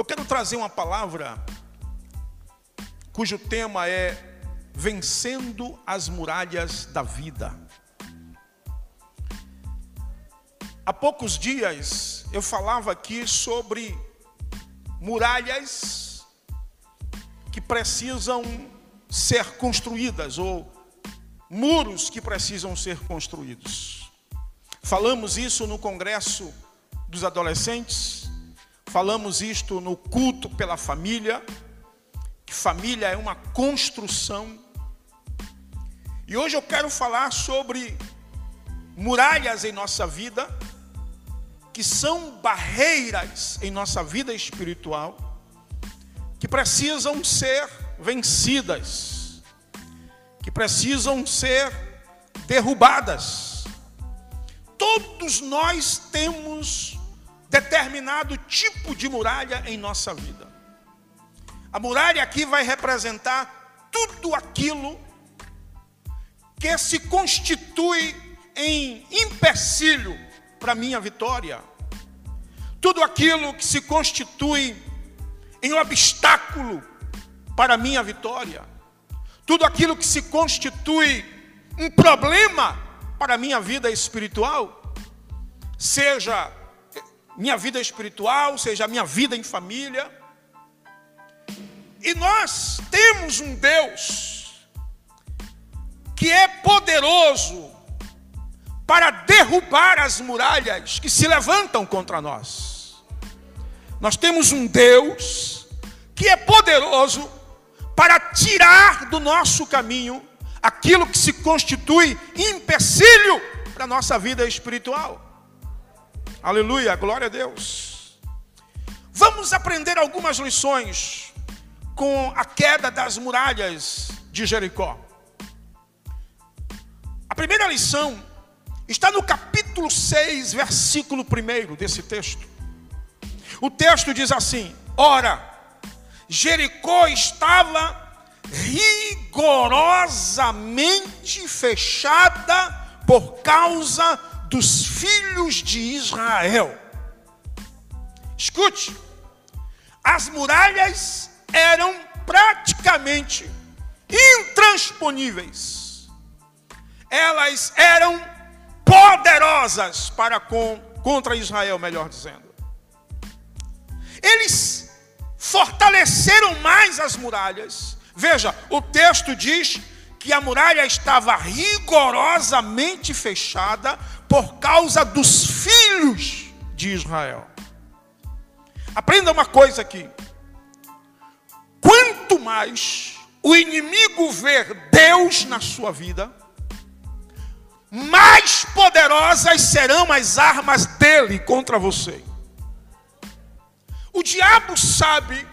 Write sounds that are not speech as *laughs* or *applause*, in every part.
Eu quero trazer uma palavra cujo tema é Vencendo as Muralhas da Vida. Há poucos dias eu falava aqui sobre muralhas que precisam ser construídas ou muros que precisam ser construídos. Falamos isso no congresso dos adolescentes, falamos isto no culto pela família, que família é uma construção. E hoje eu quero falar sobre muralhas em nossa vida, que são barreiras em nossa vida espiritual, que precisam ser vencidas, que precisam ser derrubadas. Todos nós temos determinado tipo de muralha em nossa vida. A muralha aqui vai representar tudo aquilo que se constitui em empecilho para minha vitória. Tudo aquilo que se constitui em obstáculo para minha vitória. Tudo aquilo que se constitui um problema para minha vida espiritual, seja minha vida espiritual, seja minha vida em família. E nós temos um Deus que é poderoso para derrubar as muralhas que se levantam contra nós. Nós temos um Deus que é poderoso para tirar do nosso caminho aquilo que se constitui empecilho para a nossa vida espiritual. Aleluia, glória a Deus. Vamos aprender algumas lições com a queda das muralhas de Jericó. A primeira lição está no capítulo 6, versículo 1 desse texto. O texto diz assim: Ora, Jericó estava rigorosamente fechada por causa dos filhos de Israel. Escute, as muralhas eram praticamente intransponíveis. Elas eram poderosas para com, contra Israel, melhor dizendo. Eles fortaleceram mais as muralhas. Veja, o texto diz que a muralha estava rigorosamente fechada por causa dos filhos de Israel. Aprenda uma coisa aqui. Quanto mais o inimigo ver Deus na sua vida, mais poderosas serão as armas dele contra você. O diabo sabe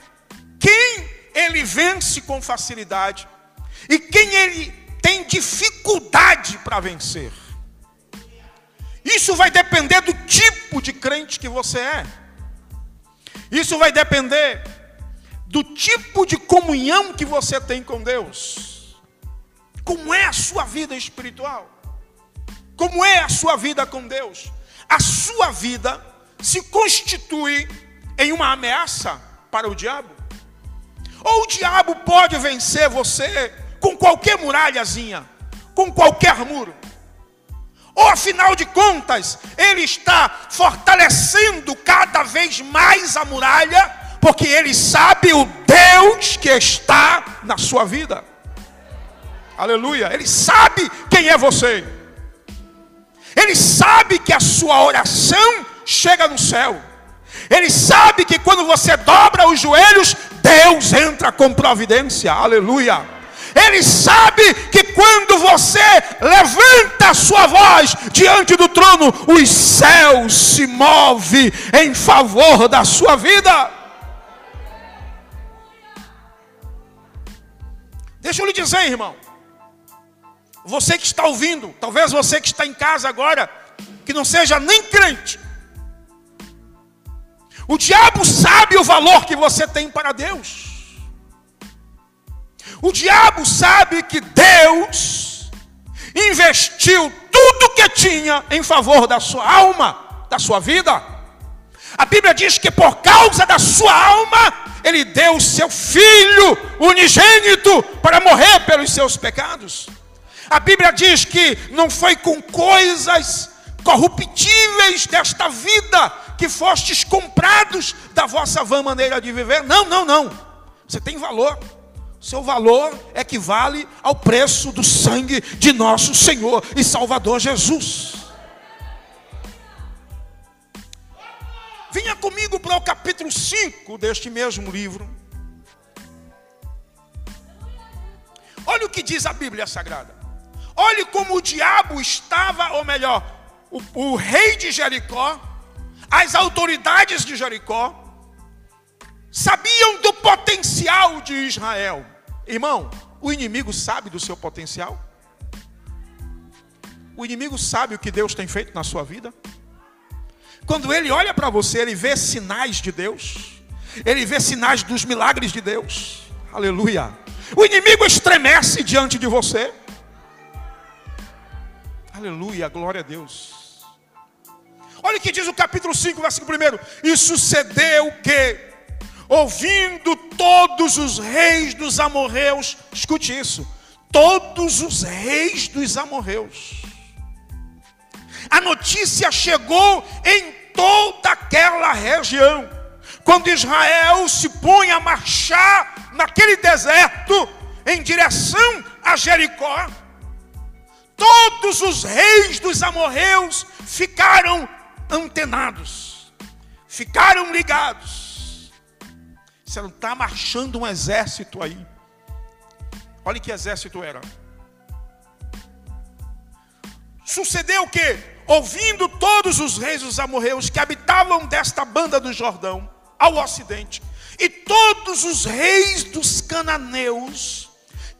quem ele vence com facilidade e quem ele tem dificuldade para vencer. Isso vai depender do tipo de crente que você é. Isso vai depender do tipo de comunhão que você tem com Deus. Como é a sua vida espiritual? Como é a sua vida com Deus? A sua vida se constitui em uma ameaça para o diabo? Ou o diabo pode vencer você com qualquer muralhazinha, com qualquer muro? Ou afinal de contas, ele está fortalecendo cada vez mais a muralha, porque ele sabe o Deus que está na sua vida. Aleluia. Ele sabe quem é você. Ele sabe que a sua oração chega no céu. Ele sabe que quando você dobra os joelhos, Deus entra com providência. Aleluia. Ele sabe que quando você levanta a sua voz diante do trono, os céus se movem em favor da sua vida. Deixa eu lhe dizer, irmão. Você que está ouvindo, talvez você que está em casa agora, que não seja nem crente. O diabo sabe o valor que você tem para Deus. O diabo sabe que Deus investiu tudo que tinha em favor da sua alma, da sua vida. A Bíblia diz que por causa da sua alma, ele deu o seu filho unigênito para morrer pelos seus pecados. A Bíblia diz que não foi com coisas corruptíveis desta vida que fostes comprados da vossa vã maneira de viver. Não, não, não. Você tem valor. Seu valor equivale ao preço do sangue de nosso Senhor e Salvador Jesus. Venha comigo para o capítulo 5 deste mesmo livro. Olha o que diz a Bíblia Sagrada. Olhe como o diabo estava, ou melhor, o, o rei de Jericó, as autoridades de Jericó, sabiam do potencial de Israel. Irmão, o inimigo sabe do seu potencial? O inimigo sabe o que Deus tem feito na sua vida? Quando ele olha para você, ele vê sinais de Deus, ele vê sinais dos milagres de Deus. Aleluia. O inimigo estremece diante de você. Aleluia, glória a Deus. Olha o que diz o capítulo 5, versículo 1. E sucedeu que, ouvindo todos os reis dos amorreus, escute isso, todos os reis dos amorreus, a notícia chegou em toda aquela região. Quando Israel se põe a marchar naquele deserto em direção a Jericó, todos os reis dos amorreus ficaram antenados, ficaram ligados. Você não está marchando um exército aí. Olha que exército era. Sucedeu o que? Ouvindo todos os reis dos amorreus que habitavam desta banda do Jordão, ao ocidente, e todos os reis dos cananeus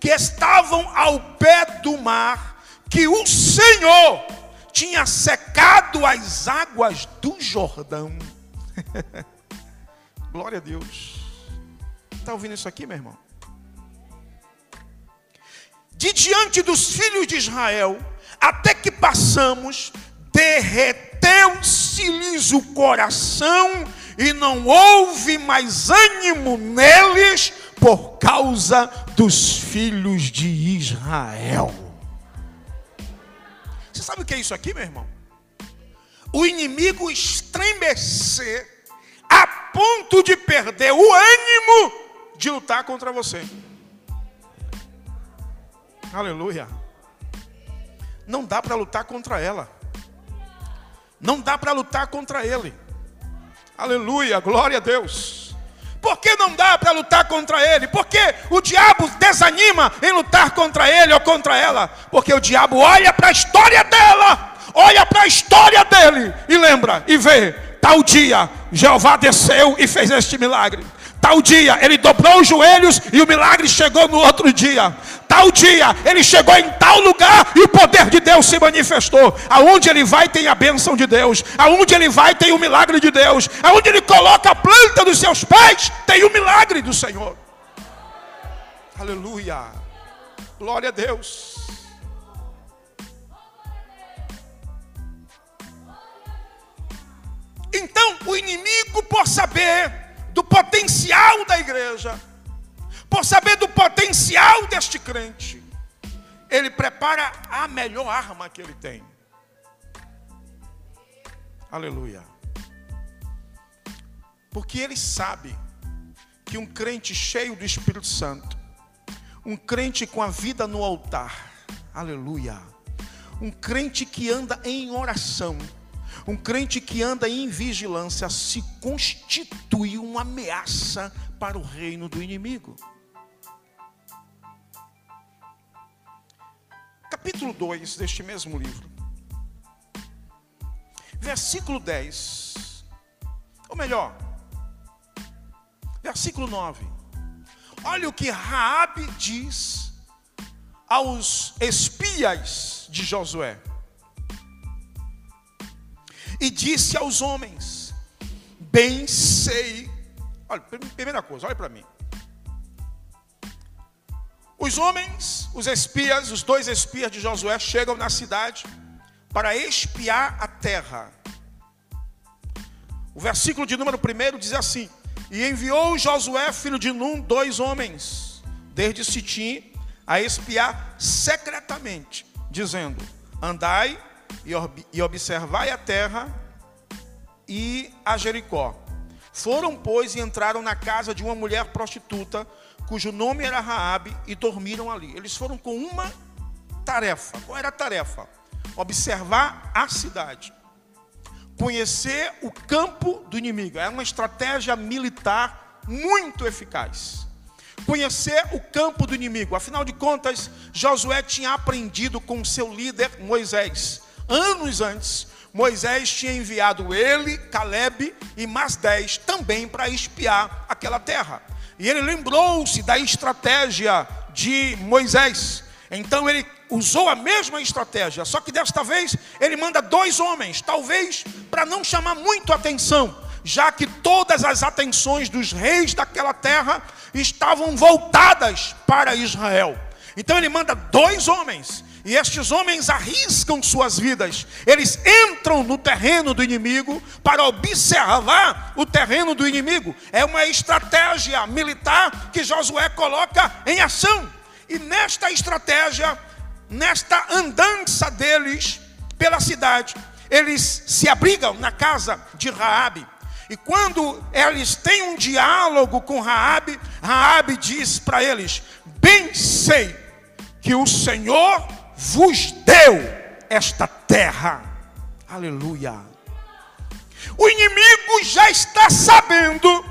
que estavam ao pé do mar, que o Senhor tinha secado as águas do Jordão. *laughs* Glória a Deus. Está ouvindo isso aqui, meu irmão? De diante dos filhos de Israel, até que passamos, derreteu-se-lhes o coração e não houve mais ânimo neles por causa dos filhos de Israel. Você sabe o que é isso aqui, meu irmão? O inimigo estremecer a ponto de perder o ânimo de lutar contra você. Aleluia. Não dá para lutar contra ela. Não dá para lutar contra ele. Aleluia, glória a Deus. Por que não dá para lutar contra ele? Porque o diabo desanima em lutar contra ele ou contra ela. Porque o diabo olha para a história dela, olha para a história dele e lembra e vê: tal dia Jeová desceu e fez este milagre. Tal dia ele dobrou os joelhos e o milagre chegou no outro dia. Tal dia ele chegou em tal lugar e o poder de Deus se manifestou. Aonde ele vai tem a bênção de Deus. Aonde ele vai tem o milagre de Deus. Aonde ele coloca a planta dos seus pés tem o milagre do Senhor. Aleluia. Glória a Deus. Então, o inimigo, por saber do potencial da igreja, por saber do potencial deste crente, ele prepara a melhor arma que ele tem. Aleluia. Porque ele sabe que um crente cheio do Espírito Santo, um crente com a vida no altar, aleluia, um crente que anda em oração, um crente que anda em vigilância se constitui uma ameaça para o reino do inimigo. Capítulo 2 deste mesmo livro, versículo 10, ou melhor, versículo 9. Olha o que Raabe diz aos espias de Josué e disse aos homens: Bem sei. Olha, primeira coisa, olha para mim. Os homens, os espias, os dois espias de Josué chegam na cidade para espiar a terra. O versículo de número 1 diz assim: E enviou Josué, filho de Num, dois homens, desde Sitim, a espiar secretamente, dizendo: Andai e observai a terra e a Jericó. Foram, pois, e entraram na casa de uma mulher prostituta, cujo nome era Raabe, e dormiram ali. Eles foram com uma tarefa. Qual era a tarefa? Observar a cidade. Conhecer o campo do inimigo. Era uma estratégia militar muito eficaz. Conhecer o campo do inimigo. Afinal de contas, Josué tinha aprendido com seu líder Moisés. Anos antes, Moisés tinha enviado ele, Caleb e mais dez também para espiar aquela terra. E ele lembrou-se da estratégia de Moisés. Então ele usou a mesma estratégia, só que desta vez ele manda dois homens, talvez para não chamar muito atenção, já que todas as atenções dos reis daquela terra estavam voltadas para Israel. Então ele manda dois homens e estes homens arriscam suas vidas. Eles entram no terreno do inimigo para observar o terreno do inimigo. É uma estratégia militar que Josué coloca em ação. E nesta estratégia, nesta andança deles pela cidade, eles se abrigam na casa de Raabe. E quando eles têm um diálogo com Raabe, Raabe diz para eles: "Bem sei que o Senhor vos deu esta terra. Aleluia. O inimigo já está sabendo,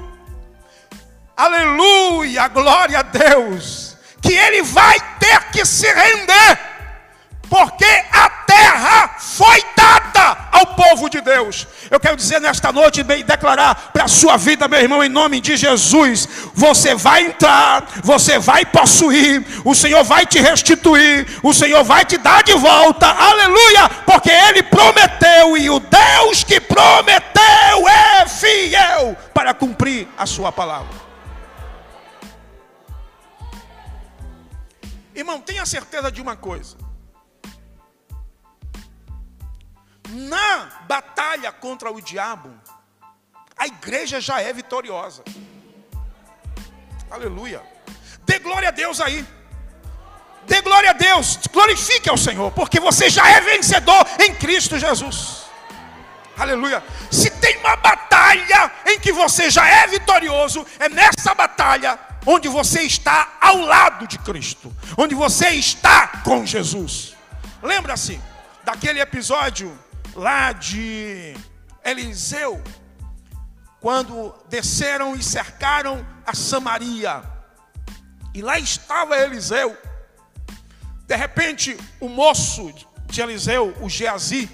aleluia, glória a Deus, que ele vai ter que se render, porque a terra foi dada ao povo de Deus. Eu quero dizer nesta noite e declarar para a sua vida, meu irmão, em nome de Jesus: você vai entrar, você vai possuir, o Senhor vai te restituir, o Senhor vai te dar de volta, aleluia, porque Ele prometeu e o Deus que prometeu é fiel para cumprir a Sua palavra. Irmão, tenha certeza de uma coisa. Na batalha contra o diabo, a igreja já é vitoriosa. Aleluia. Dê glória a Deus aí. Dê glória a Deus. Glorifique ao Senhor, porque você já é vencedor em Cristo Jesus. Aleluia. Se tem uma batalha em que você já é vitorioso, é nessa batalha onde você está ao lado de Cristo, onde você está com Jesus. Lembra-se daquele episódio lá de Eliseu, quando desceram e cercaram a Samaria. E lá estava Eliseu. De repente, o moço de Eliseu, o Geazi,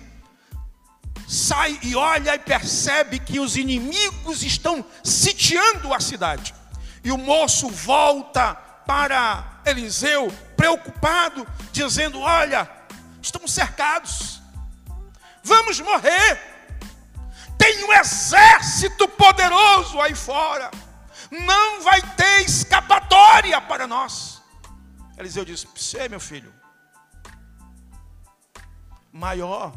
sai e olha e percebe que os inimigos estão sitiando a cidade. E o moço volta para Eliseu, preocupado, dizendo: Olha, estamos cercados. Vamos morrer. Tem um exército poderoso aí fora. Não vai ter escapatória para nós. Eliseu disse: Você, meu filho, maior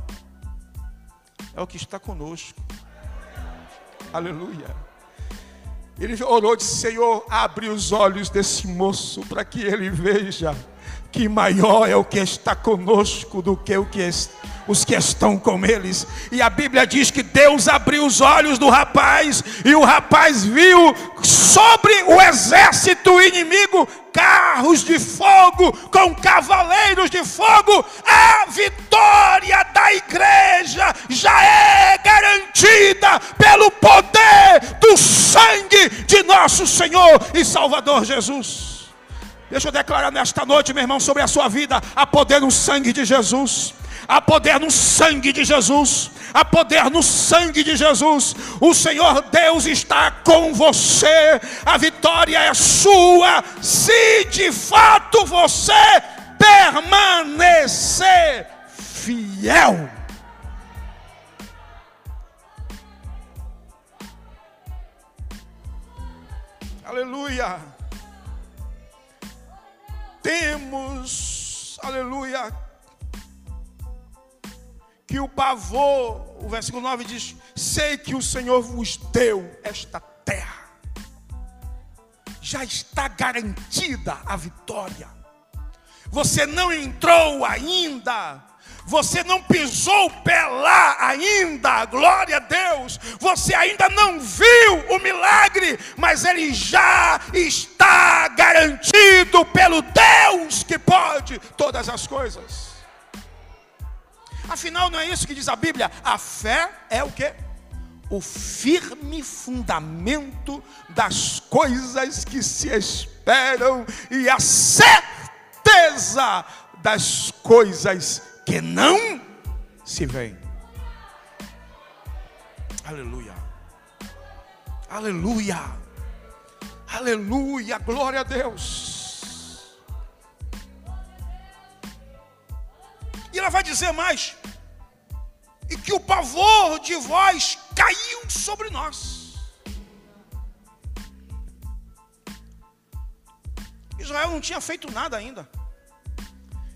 é o que está conosco. Aleluia. Ele orou disse: Senhor, abre os olhos desse moço para que ele veja que maior é o que está conosco do que o que está os que estão com eles. E a Bíblia diz que Deus abriu os olhos do rapaz, e o rapaz viu sobre o exército inimigo carros de fogo com cavaleiros de fogo. A vitória da igreja já é garantida pelo poder do sangue de nosso Senhor e Salvador Jesus. Deixa eu declarar nesta noite, meu irmão, sobre a sua vida: há poder no sangue de Jesus. Há poder no sangue de Jesus. Há poder no sangue de Jesus. O Senhor Deus está com você. A vitória é sua. Se de fato você permanecer fiel. Aleluia. Temos, aleluia, que o pavor, o versículo 9 diz: Sei que o Senhor vos deu esta terra. Já está garantida a vitória. Você não entrou ainda você não pisou o pé lá ainda, glória a Deus. Você ainda não viu o milagre, mas ele já está garantido pelo Deus que pode todas as coisas. Afinal, não é isso que diz a Bíblia? A fé é o que? O firme fundamento das coisas que se esperam e a certeza das coisas que não se vê. Aleluia. Aleluia. Aleluia. Glória a Deus. E ela vai dizer mais: e que o pavor de vós caiu sobre nós. Israel não tinha feito nada ainda.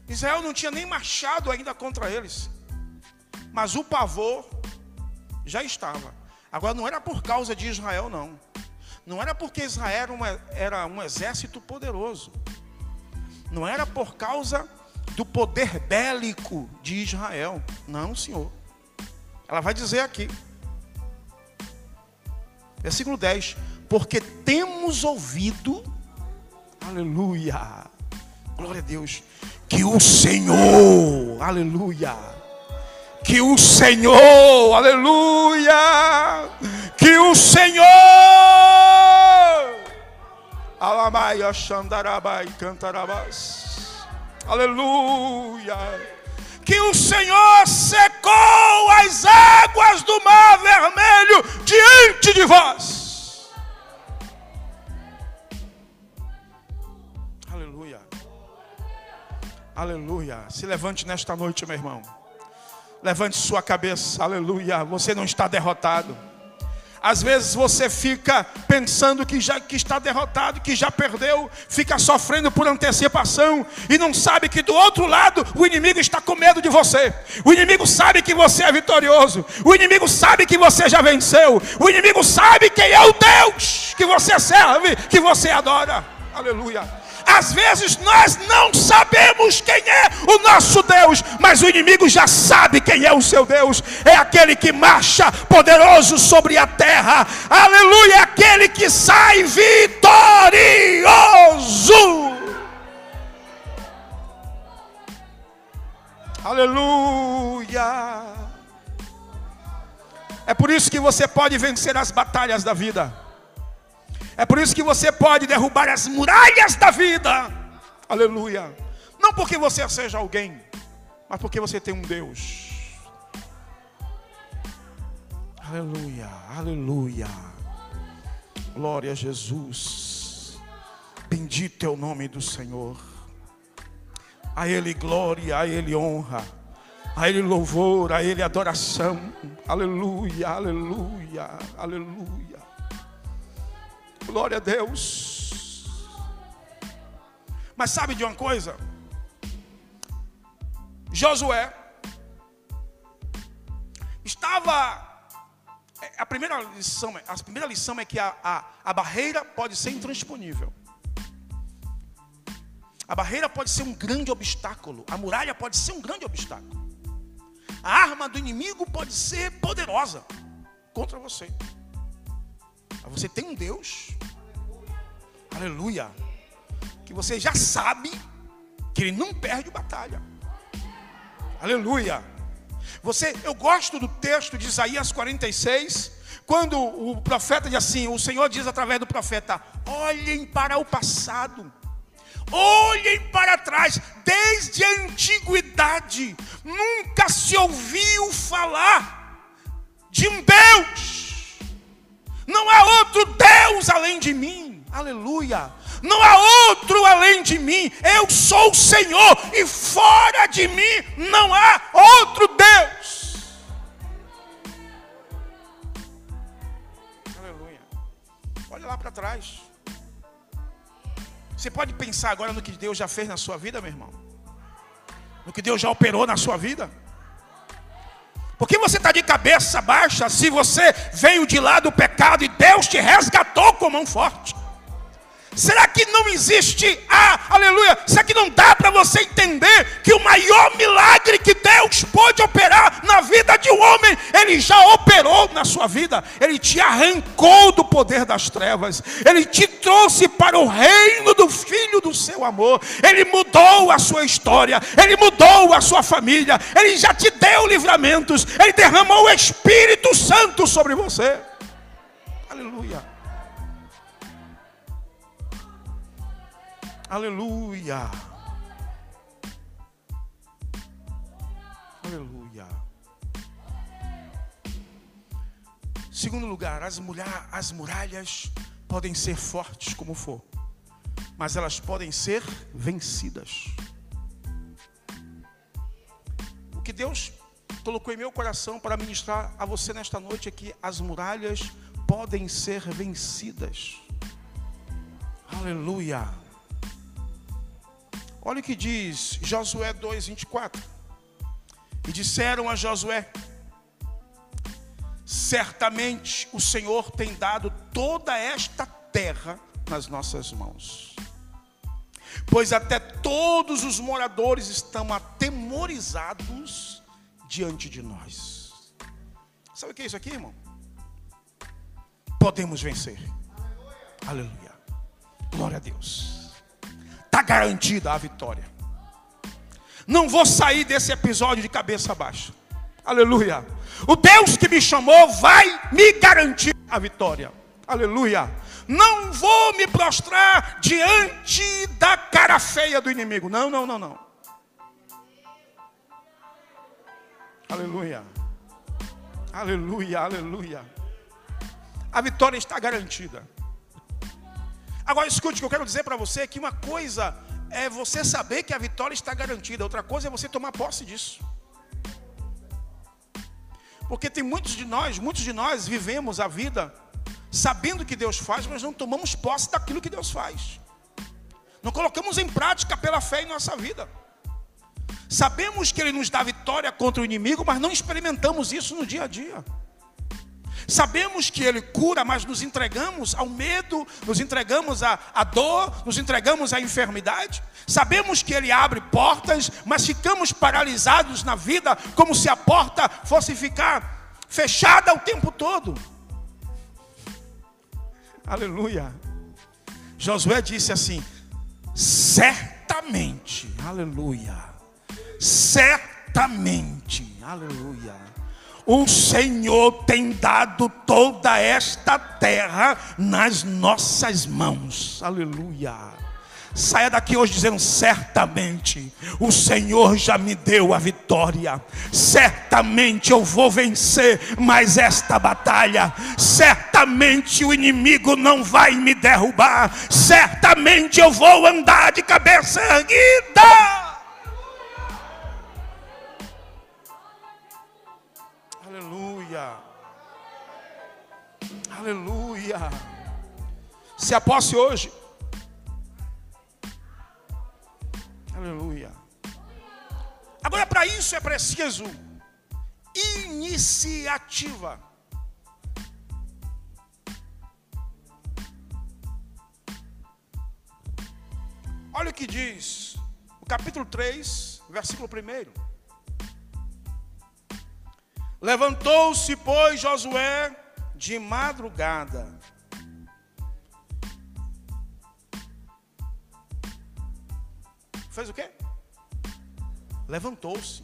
Israel não tinha nem marchado ainda contra eles. Mas o pavor já estava. Agora não era por causa de Israel, não. Não era porque Israel era, uma, era um exército poderoso. Não era por causa do poder bélico de Israel. Não, Senhor. Ela vai dizer aqui. Versículo 10. Porque temos ouvido, aleluia, glória a Deus, que o Senhor, aleluia, que o Senhor, aleluia, que o Senhor, alamaia, xandarabai, cantarabás, aleluia, que o Senhor secou as águas do mar vermelho diante de vós Aleluia. Se levante nesta noite, meu irmão. Levante sua cabeça. Aleluia. Você não está derrotado. Às vezes você fica pensando que já que está derrotado, que já perdeu, fica sofrendo por antecipação e não sabe que do outro lado o inimigo está com medo de você. O inimigo sabe que você é vitorioso. O inimigo sabe que você já venceu. O inimigo sabe quem é o Deus que você serve, que você adora. Aleluia. Às vezes nós não sabemos quem é o nosso Deus, mas o inimigo já sabe quem é o seu Deus. É aquele que marcha poderoso sobre a terra. Aleluia, é aquele que sai vitorioso. Aleluia. É por isso que você pode vencer as batalhas da vida. É por isso que você pode derrubar as muralhas da vida. Aleluia. Não porque você seja alguém, mas porque você tem um Deus. Aleluia, aleluia. Glória a Jesus. Bendito é o nome do Senhor. A Ele glória, a Ele honra, a Ele louvor, a Ele adoração. Aleluia, aleluia, aleluia. Glória a Deus. Mas sabe de uma coisa? Josué estava. É, a primeira lição, a primeira lição é que a, a, a barreira pode ser intransponível. A barreira pode ser um grande obstáculo. A muralha pode ser um grande obstáculo. A arma do inimigo pode ser poderosa contra você. Mas você tem um Deus, aleluia, que você já sabe que Ele não perde batalha, aleluia. Você, eu gosto do texto de Isaías 46, quando o profeta diz assim: o Senhor diz através do profeta: olhem para o passado, olhem para trás, desde a antiguidade, nunca se ouviu falar de um Deus não há outro Deus além de mim. Aleluia. Não há outro além de mim. Eu sou o Senhor e fora de mim não há outro Deus. Aleluia. Olha lá para trás. Você pode pensar agora no que Deus já fez na sua vida, meu irmão? No que Deus já operou na sua vida? Porque você está de cabeça baixa se você veio de lá do pecado e Deus te resgatou com mão forte? Será que não existe, ah, aleluia, será que não dá para você entender que o maior milagre que Deus pode operar na vida de um homem, Ele já operou na sua vida, Ele te arrancou do poder das trevas, Ele te trouxe para o reino do Filho do seu amor, Ele mudou a sua história, Ele mudou a sua família, Ele já te deu livramentos, Ele derramou o Espírito Santo sobre você, Aleluia. Aleluia. Segundo lugar, as, mulher, as muralhas podem ser fortes como for, mas elas podem ser vencidas. O que Deus colocou em meu coração para ministrar a você nesta noite é que as muralhas podem ser vencidas. Aleluia. Olha o que diz Josué 2:24. E disseram a Josué: Certamente o Senhor tem dado toda esta terra nas nossas mãos. Pois até todos os moradores estão atemorizados diante de nós. Sabe o que é isso aqui, irmão? Podemos vencer. Aleluia. Aleluia. Glória a Deus garantida a vitória. Não vou sair desse episódio de cabeça baixa. Aleluia. O Deus que me chamou vai me garantir a vitória. Aleluia. Não vou me prostrar diante da cara feia do inimigo. Não, não, não, não. Aleluia. Aleluia, aleluia. A vitória está garantida. Agora escute, o que eu quero dizer para você é que uma coisa é você saber que a vitória está garantida, outra coisa é você tomar posse disso. Porque tem muitos de nós, muitos de nós vivemos a vida sabendo que Deus faz, mas não tomamos posse daquilo que Deus faz. Não colocamos em prática pela fé em nossa vida. Sabemos que Ele nos dá vitória contra o inimigo, mas não experimentamos isso no dia a dia. Sabemos que Ele cura, mas nos entregamos ao medo, nos entregamos à, à dor, nos entregamos à enfermidade. Sabemos que Ele abre portas, mas ficamos paralisados na vida, como se a porta fosse ficar fechada o tempo todo. Aleluia. Josué disse assim: certamente, aleluia, certamente, aleluia o Senhor tem dado toda esta terra nas nossas mãos. Aleluia. Saia daqui hoje dizendo: certamente o Senhor já me deu a vitória, certamente eu vou vencer mais esta batalha, certamente o inimigo não vai me derrubar, certamente eu vou andar de cabeça erguida. Aleluia. Se aposse hoje. Aleluia. Agora, para isso é preciso iniciativa. Olha o que diz o capítulo 3, versículo 1. Levantou-se, pois, Josué de madrugada. Fez o quê? Levantou-se.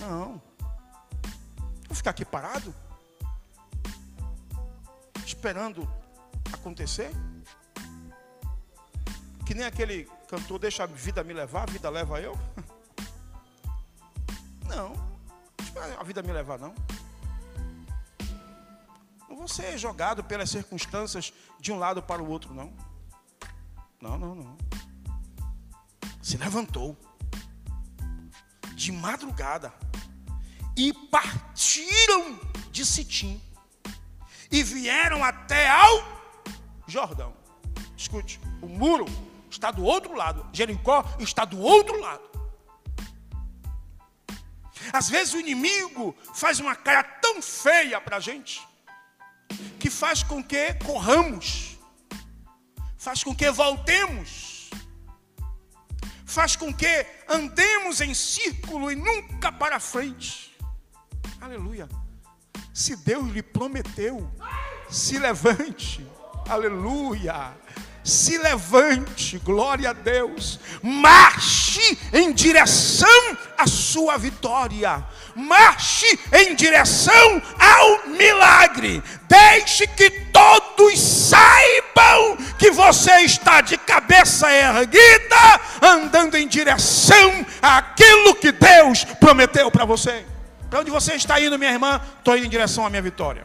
Não. Vou ficar aqui parado? Esperando acontecer? Que nem aquele cantor, deixa a vida me levar, a vida leva eu. *laughs* Não a vida me levar, não. Não vou ser jogado pelas circunstâncias de um lado para o outro, não. Não, não, não. Se levantou de madrugada e partiram de Sitim e vieram até ao Jordão. Escute, o muro está do outro lado, Jericó está do outro lado. Às vezes o inimigo faz uma cara tão feia para a gente, que faz com que corramos, faz com que voltemos, faz com que andemos em círculo e nunca para frente. Aleluia. Se Deus lhe prometeu, se levante. Aleluia se levante, glória a Deus, marche em direção à sua vitória, marche em direção ao milagre, deixe que todos saibam que você está de cabeça erguida, andando em direção àquilo que Deus prometeu para você. Para onde você está indo, minha irmã? Estou indo em direção à minha vitória.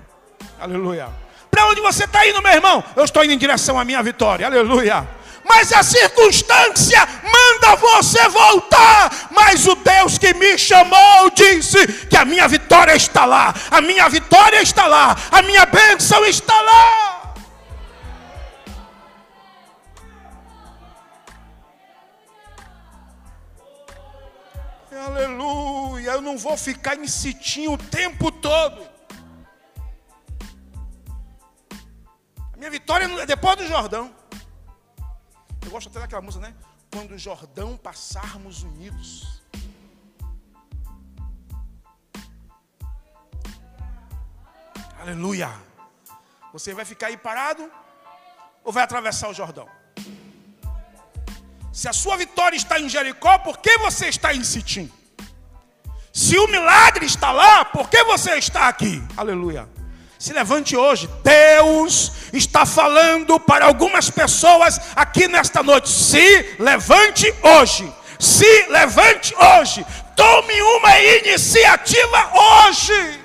Aleluia. Para onde você está indo, meu irmão? Eu estou indo em direção à minha vitória. Aleluia. Mas a circunstância manda você voltar. Mas o Deus que me chamou disse que a minha vitória está lá. A minha vitória está lá. A minha bênção está lá. Aleluia. Eu não vou ficar insistindo o tempo todo. Minha vitória é depois do Jordão. Eu gosto até daquela música, né? Quando o Jordão passarmos unidos. Aleluia. Você vai ficar aí parado ou vai atravessar o Jordão? Se a sua vitória está em Jericó, por que você está em Sitim? Se o milagre está lá, por que você está aqui? Aleluia. Se levante hoje. Deus está falando para algumas pessoas aqui nesta noite. Se levante hoje. Se levante hoje. Tome uma iniciativa hoje.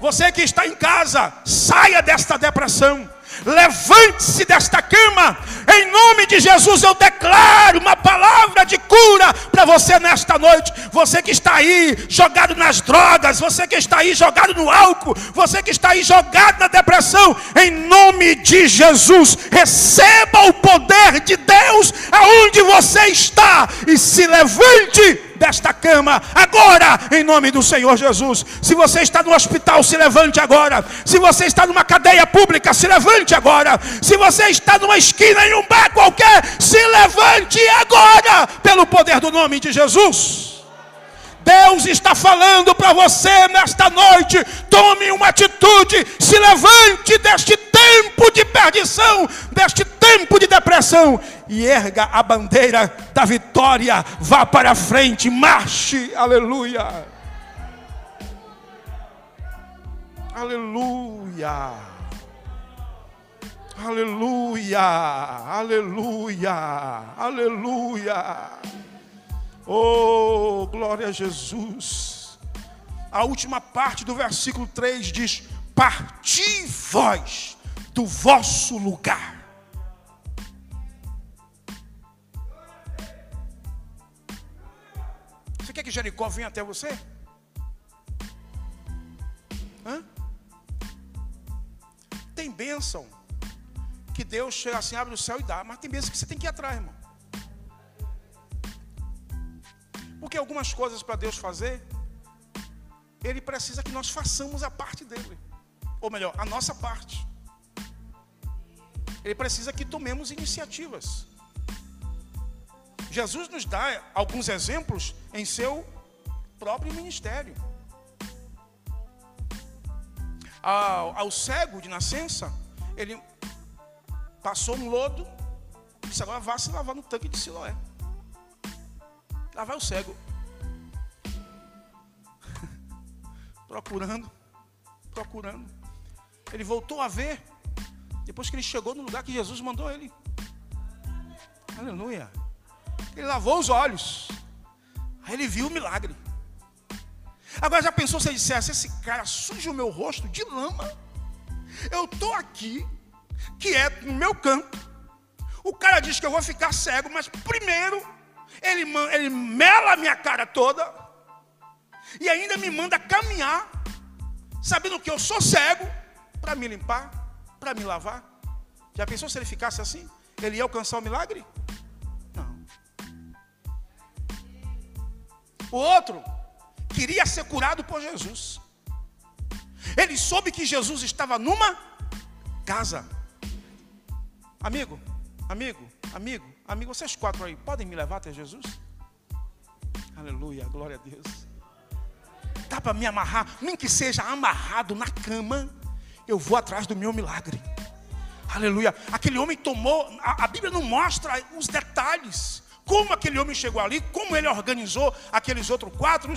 Você que está em casa, saia desta depressão. Levante-se desta cama. Em nome de Jesus eu declaro uma palavra de cura para você nesta noite. Você que está aí jogado nas drogas, você que está aí jogado no álcool, você que está aí jogado na depressão, em nome de Jesus, receba o poder de Deus aonde você está e se levante desta cama agora, em nome do Senhor Jesus. Se você está no hospital, se levante agora. Se você está numa cadeia pública, se levante agora. Se você está numa esquina em um bar qualquer, se levante agora, pelo poder do nome de Jesus. Deus está falando para você nesta noite. Tome uma atitude, se levante deste tempo de perdição, deste tempo de depressão e erga a bandeira da vitória. Vá para frente, marche, aleluia. Aleluia. Aleluia. Aleluia. Aleluia. Oh, glória a Jesus. A última parte do versículo 3 diz: Parti vós do vosso lugar quer que Jericó venha até você? Hã? Tem bênção que Deus chega assim, abre o céu e dá, mas tem bênção que você tem que ir atrás, irmão. Porque algumas coisas para Deus fazer, Ele precisa que nós façamos a parte dele. Ou melhor, a nossa parte. Ele precisa que tomemos iniciativas. Jesus nos dá alguns exemplos em seu próprio ministério. Ao, ao cego de nascença, ele passou um lodo, disse agora vá se lavar no tanque de Siloé. Lá vai o cego. *laughs* procurando, procurando. Ele voltou a ver, depois que ele chegou no lugar que Jesus mandou ele. Aleluia. Ele lavou os olhos. Aí ele viu o milagre. Agora já pensou se ele dissesse: Esse cara suja o meu rosto de lama. Eu estou aqui, quieto no meu canto. O cara diz que eu vou ficar cego, mas primeiro ele, ele mela a minha cara toda. E ainda me manda caminhar, sabendo que eu sou cego, para me limpar, para me lavar. Já pensou se ele ficasse assim? Ele ia alcançar o milagre? O outro queria ser curado por Jesus. Ele soube que Jesus estava numa casa. Amigo, amigo, amigo, amigo, vocês quatro aí, podem me levar até Jesus? Aleluia, glória a Deus. Dá para me amarrar, nem que seja amarrado na cama, eu vou atrás do meu milagre. Aleluia. Aquele homem tomou, a, a Bíblia não mostra os detalhes, como aquele homem chegou ali, como ele organizou aqueles outros quatro,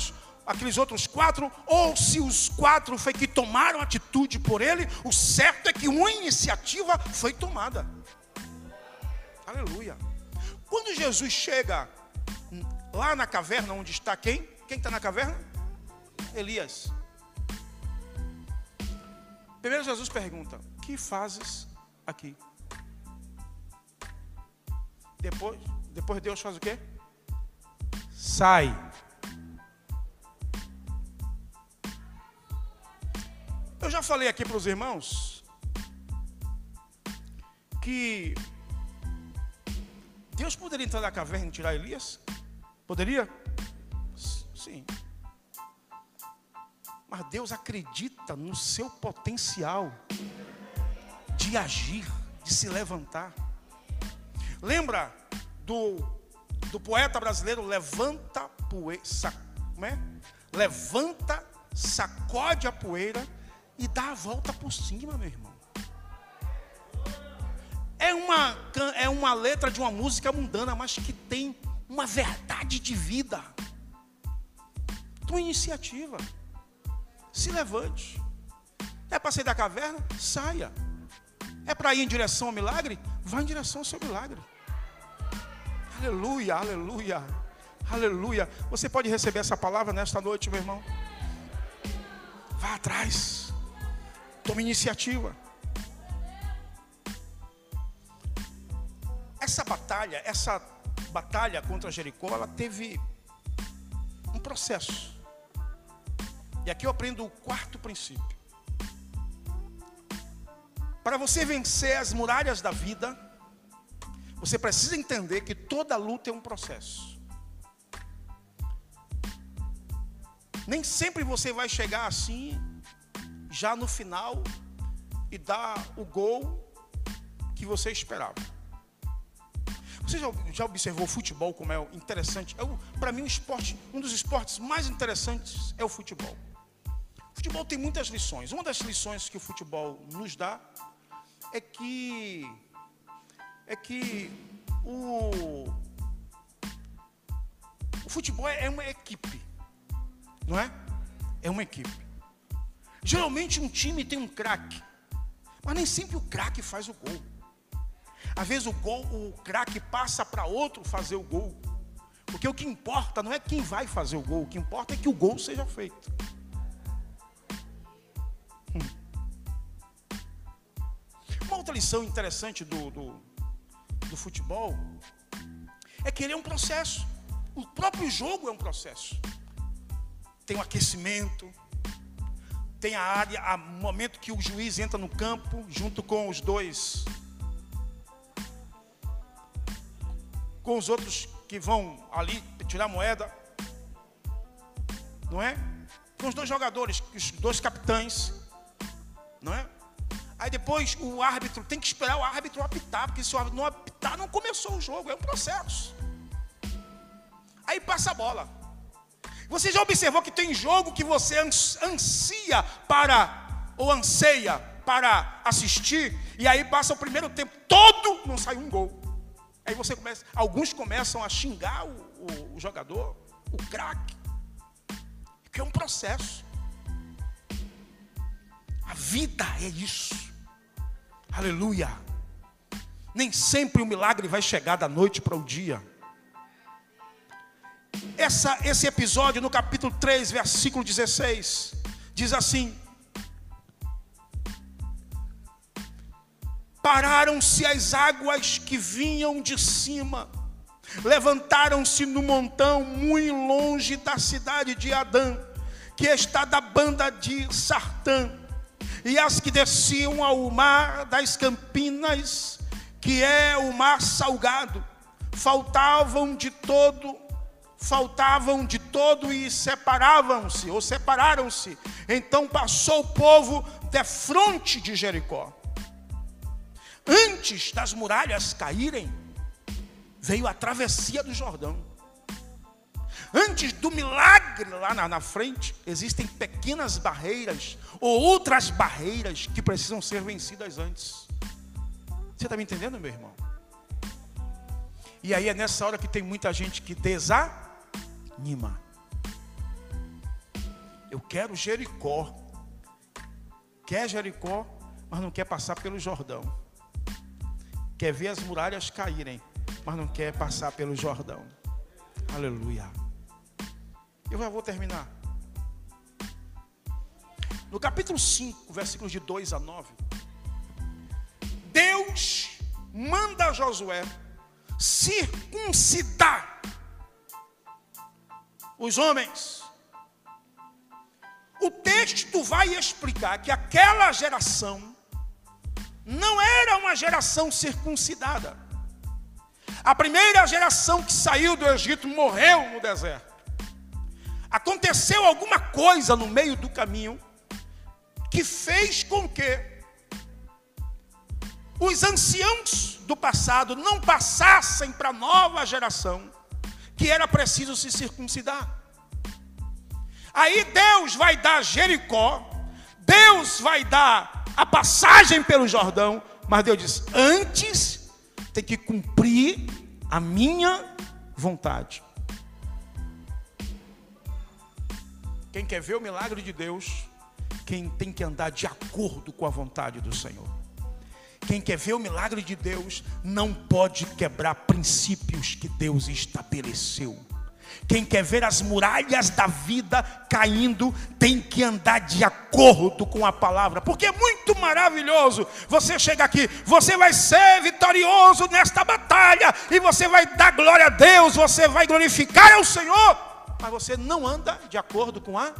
aqueles outros quatro, ou se os quatro foi que tomaram atitude por ele, o certo é que uma iniciativa foi tomada. Aleluia. Quando Jesus chega lá na caverna onde está quem? Quem está na caverna? Elias. Primeiro Jesus pergunta: Que fazes aqui? Depois, depois Deus faz o quê? Sai. Eu já falei aqui para os irmãos que Deus poderia entrar na caverna e tirar Elias? Poderia? Sim. Mas Deus acredita no seu potencial de agir, de se levantar. Lembra do, do poeta brasileiro Levanta poeira, como é? Levanta, sacode a poeira e dá a volta por cima, meu irmão. É uma, é uma letra de uma música mundana, mas que tem uma verdade de vida. Tua iniciativa. Se levante. É para sair da caverna? Saia. É para ir em direção ao milagre? Vá em direção ao seu milagre. Aleluia, aleluia, aleluia. Você pode receber essa palavra nesta noite, meu irmão? Vá atrás. Tome iniciativa. Essa batalha, essa batalha contra Jericó, ela teve um processo. E aqui eu aprendo o quarto princípio. Para você vencer as muralhas da vida, você precisa entender que toda luta é um processo. Nem sempre você vai chegar assim já no final e dar o gol que você esperava. Você já, já observou o futebol como é interessante? É Para mim, o esporte, um dos esportes mais interessantes é o futebol. Futebol tem muitas lições. Uma das lições que o futebol nos dá é que é que o, o futebol é uma equipe, não é? É uma equipe. Geralmente um time tem um craque, mas nem sempre o craque faz o gol. Às vezes o gol, o craque passa para outro fazer o gol. Porque o que importa não é quem vai fazer o gol, o que importa é que o gol seja feito. Lição interessante do, do, do futebol é que ele é um processo. O próprio jogo é um processo. Tem o aquecimento, tem a área, a momento que o juiz entra no campo, junto com os dois, com os outros que vão ali tirar moeda, não é? Com os dois jogadores, os dois capitães, não é? Aí depois o árbitro tem que esperar o árbitro apitar, porque se o árbitro não apitar, não começou o jogo, é um processo. Aí passa a bola. Você já observou que tem jogo que você ansia para, ou anseia para assistir, e aí passa o primeiro tempo todo, não sai um gol. Aí você começa, alguns começam a xingar o, o, o jogador, o craque, que é um processo. A vida é isso. Aleluia. Nem sempre o milagre vai chegar da noite para o dia essa, esse episódio no capítulo 3, versículo 16, diz assim: Pararam-se as águas que vinham de cima, levantaram-se no montão muito longe da cidade de Adã, que está da banda de Sartã, e as que desciam ao mar das Campinas, que é o mar salgado, faltavam de todo faltavam de todo e separavam-se, ou separaram-se. Então passou o povo de fronte de Jericó. Antes das muralhas caírem, veio a travessia do Jordão. Antes do milagre lá na, na frente, existem pequenas barreiras ou outras barreiras que precisam ser vencidas antes. Você está me entendendo, meu irmão? E aí é nessa hora que tem muita gente que desanima. Eu quero Jericó. Quer Jericó, mas não quer passar pelo Jordão. Quer ver as muralhas caírem, mas não quer passar pelo Jordão. Aleluia. Eu já vou terminar. No capítulo 5, versículos de 2 a 9, Deus manda Josué circuncidar os homens. O texto vai explicar que aquela geração não era uma geração circuncidada. A primeira geração que saiu do Egito morreu no deserto. Aconteceu alguma coisa no meio do caminho que fez com que os anciãos do passado não passassem para a nova geração que era preciso se circuncidar. Aí Deus vai dar Jericó, Deus vai dar a passagem pelo Jordão, mas Deus diz: antes tem que cumprir a minha vontade. Quem quer ver o milagre de Deus, quem tem que andar de acordo com a vontade do Senhor. Quem quer ver o milagre de Deus não pode quebrar princípios que Deus estabeleceu. Quem quer ver as muralhas da vida caindo tem que andar de acordo com a palavra, porque é muito maravilhoso. Você chega aqui, você vai ser vitorioso nesta batalha e você vai dar glória a Deus, você vai glorificar ao Senhor, mas você não anda de acordo com a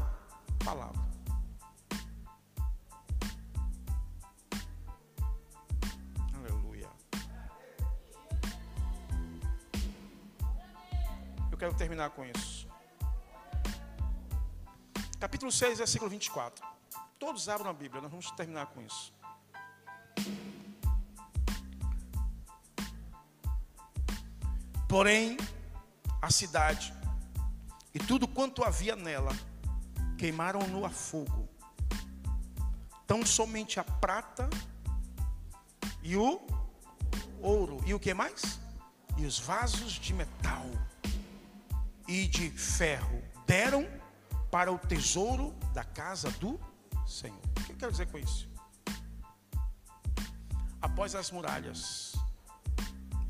palavra. quero terminar com isso. Capítulo 6, versículo 24. Todos abram a Bíblia, nós vamos terminar com isso. Porém, a cidade e tudo quanto havia nela queimaram-no a fogo. Tão somente a prata e o ouro. E o que mais? E os vasos de metal e de ferro deram para o tesouro da casa do Senhor. O que eu quero dizer com isso? Após as muralhas,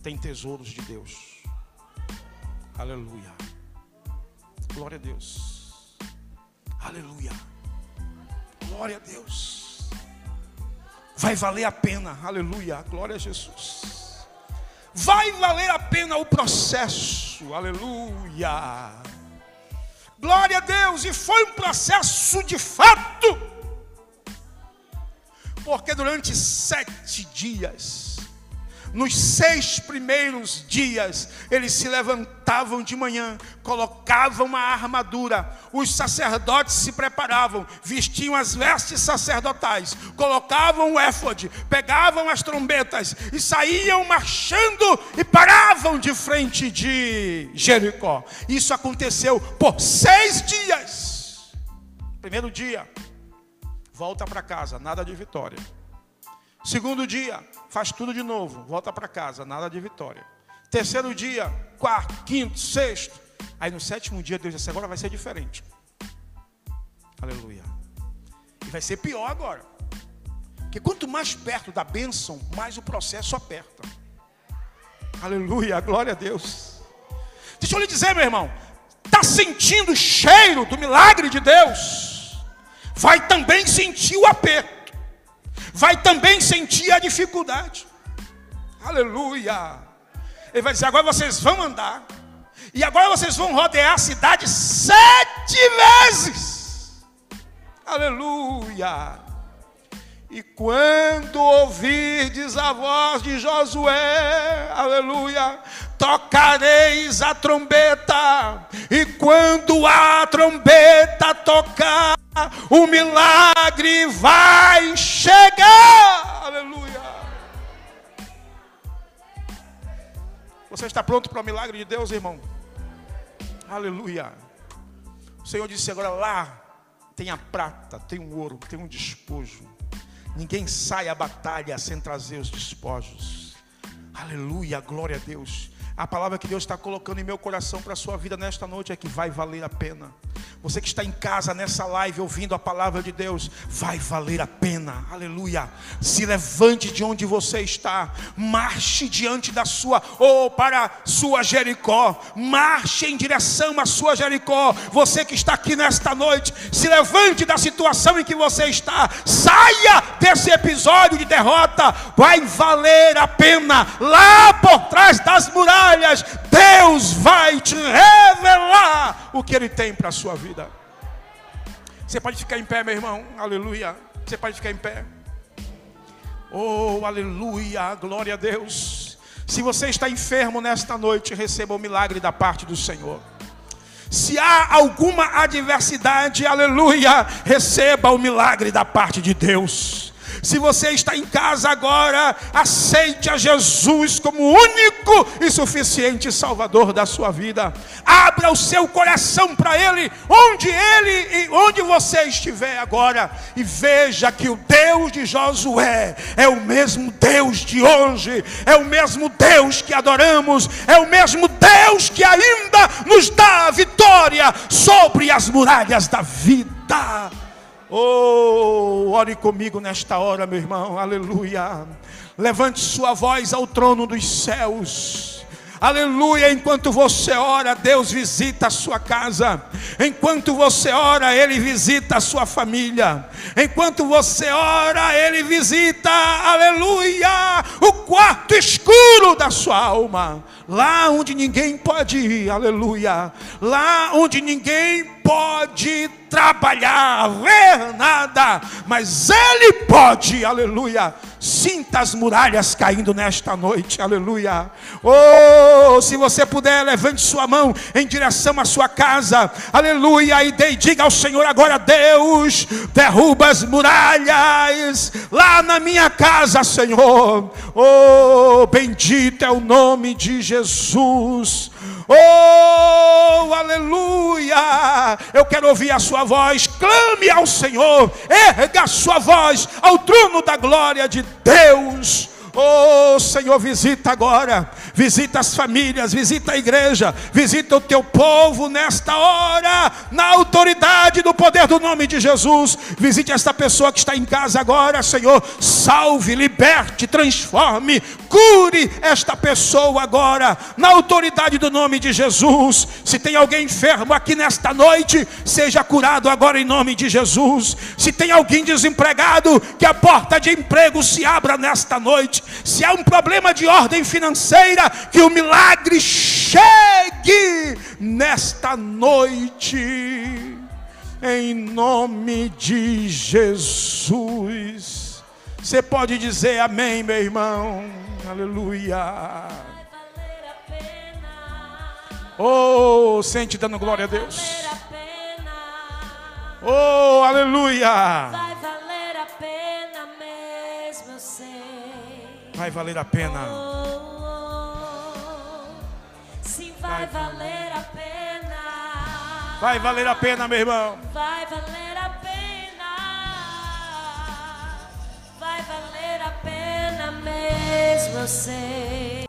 tem tesouros de Deus. Aleluia. Glória a Deus. Aleluia. Glória a Deus. Vai valer a pena. Aleluia. Glória a Jesus. Vai valer a pena o processo aleluia. Glória a Deus, e foi um processo de fato, porque durante sete dias, nos seis primeiros dias, eles se levantavam de manhã, colocavam uma armadura, os sacerdotes se preparavam, vestiam as vestes sacerdotais, colocavam o éfode, pegavam as trombetas e saíam marchando e paravam de frente de Jericó. Isso aconteceu por seis dias. Primeiro dia, volta para casa, nada de vitória. Segundo dia, faz tudo de novo, volta para casa, nada de vitória. Terceiro dia, quarto, quinto, sexto. Aí no sétimo dia, Deus disse: agora vai ser diferente. Aleluia. E vai ser pior agora. Porque quanto mais perto da bênção, mais o processo aperta. Aleluia, glória a Deus. Deixa eu lhe dizer, meu irmão, está sentindo o cheiro do milagre de Deus? Vai também sentir o aperto vai também sentir a dificuldade. Aleluia. Ele vai dizer: agora vocês vão andar, e agora vocês vão rodear a cidade sete vezes. Aleluia. E quando ouvirdes a voz de Josué, aleluia, tocareis a trombeta, e quando a trombeta tocar, o milagre vai Você está pronto para o milagre de Deus, irmão? Aleluia. O Senhor disse agora lá tem a prata, tem o ouro, tem um despojo. Ninguém sai à batalha sem trazer os despojos. Aleluia, glória a Deus. A palavra que Deus está colocando em meu coração para a sua vida nesta noite é que vai valer a pena. Você que está em casa nessa live ouvindo a palavra de Deus, vai valer a pena. Aleluia. Se levante de onde você está, marche diante da sua ou para sua Jericó, marche em direção à sua Jericó. Você que está aqui nesta noite, se levante da situação em que você está, saia desse episódio de derrota, vai valer a pena. Lá por trás das muralhas, Deus vai te revelar o que Ele tem para a sua vida. Você pode ficar em pé, meu irmão. Aleluia. Você pode ficar em pé. Oh, aleluia. Glória a Deus. Se você está enfermo nesta noite, receba o milagre da parte do Senhor. Se há alguma adversidade, aleluia, receba o milagre da parte de Deus. Se você está em casa agora, aceite a Jesus como único e suficiente Salvador da sua vida. Abra o seu coração para Ele, onde Ele e onde você estiver agora, e veja que o Deus de Josué é o mesmo Deus de hoje, é o mesmo Deus que adoramos, é o mesmo Deus que ainda nos dá a vitória sobre as muralhas da vida. Oh, ore comigo nesta hora, meu irmão, aleluia. Levante sua voz ao trono dos céus. Aleluia, enquanto você ora, Deus visita a sua casa. Enquanto você ora, Ele visita a sua família. Enquanto você ora, Ele visita, aleluia, o quarto escuro da sua alma. Lá onde ninguém pode ir, aleluia. Lá onde ninguém pode trabalhar, ver nada, mas Ele pode, aleluia. Sinta as muralhas caindo nesta noite, aleluia. Oh, se você puder, levante sua mão em direção à sua casa, aleluia. E dê, diga ao Senhor agora: Deus, derruba as muralhas lá na minha casa, Senhor. Oh, bendito é o nome de Jesus. Oh, aleluia! Eu quero ouvir a sua voz. Clame ao Senhor. Erga a sua voz ao trono da glória de Deus. Oh Senhor, visita agora, visita as famílias, visita a igreja, visita o teu povo nesta hora, na autoridade do poder do nome de Jesus. Visite esta pessoa que está em casa agora, Senhor. Salve, liberte, transforme, cure esta pessoa agora, na autoridade do nome de Jesus. Se tem alguém enfermo aqui nesta noite, seja curado agora em nome de Jesus. Se tem alguém desempregado, que a porta de emprego se abra nesta noite. Se há um problema de ordem financeira, que o milagre chegue nesta noite. Em nome de Jesus. Você pode dizer amém, meu irmão. Aleluia. Oh, sente dando glória a Deus. Oh, aleluia. Vai valer a pena. Sim, vai valer a pena. Vai valer a pena, meu irmão. Vai valer a pena. Vai valer a pena mesmo sem.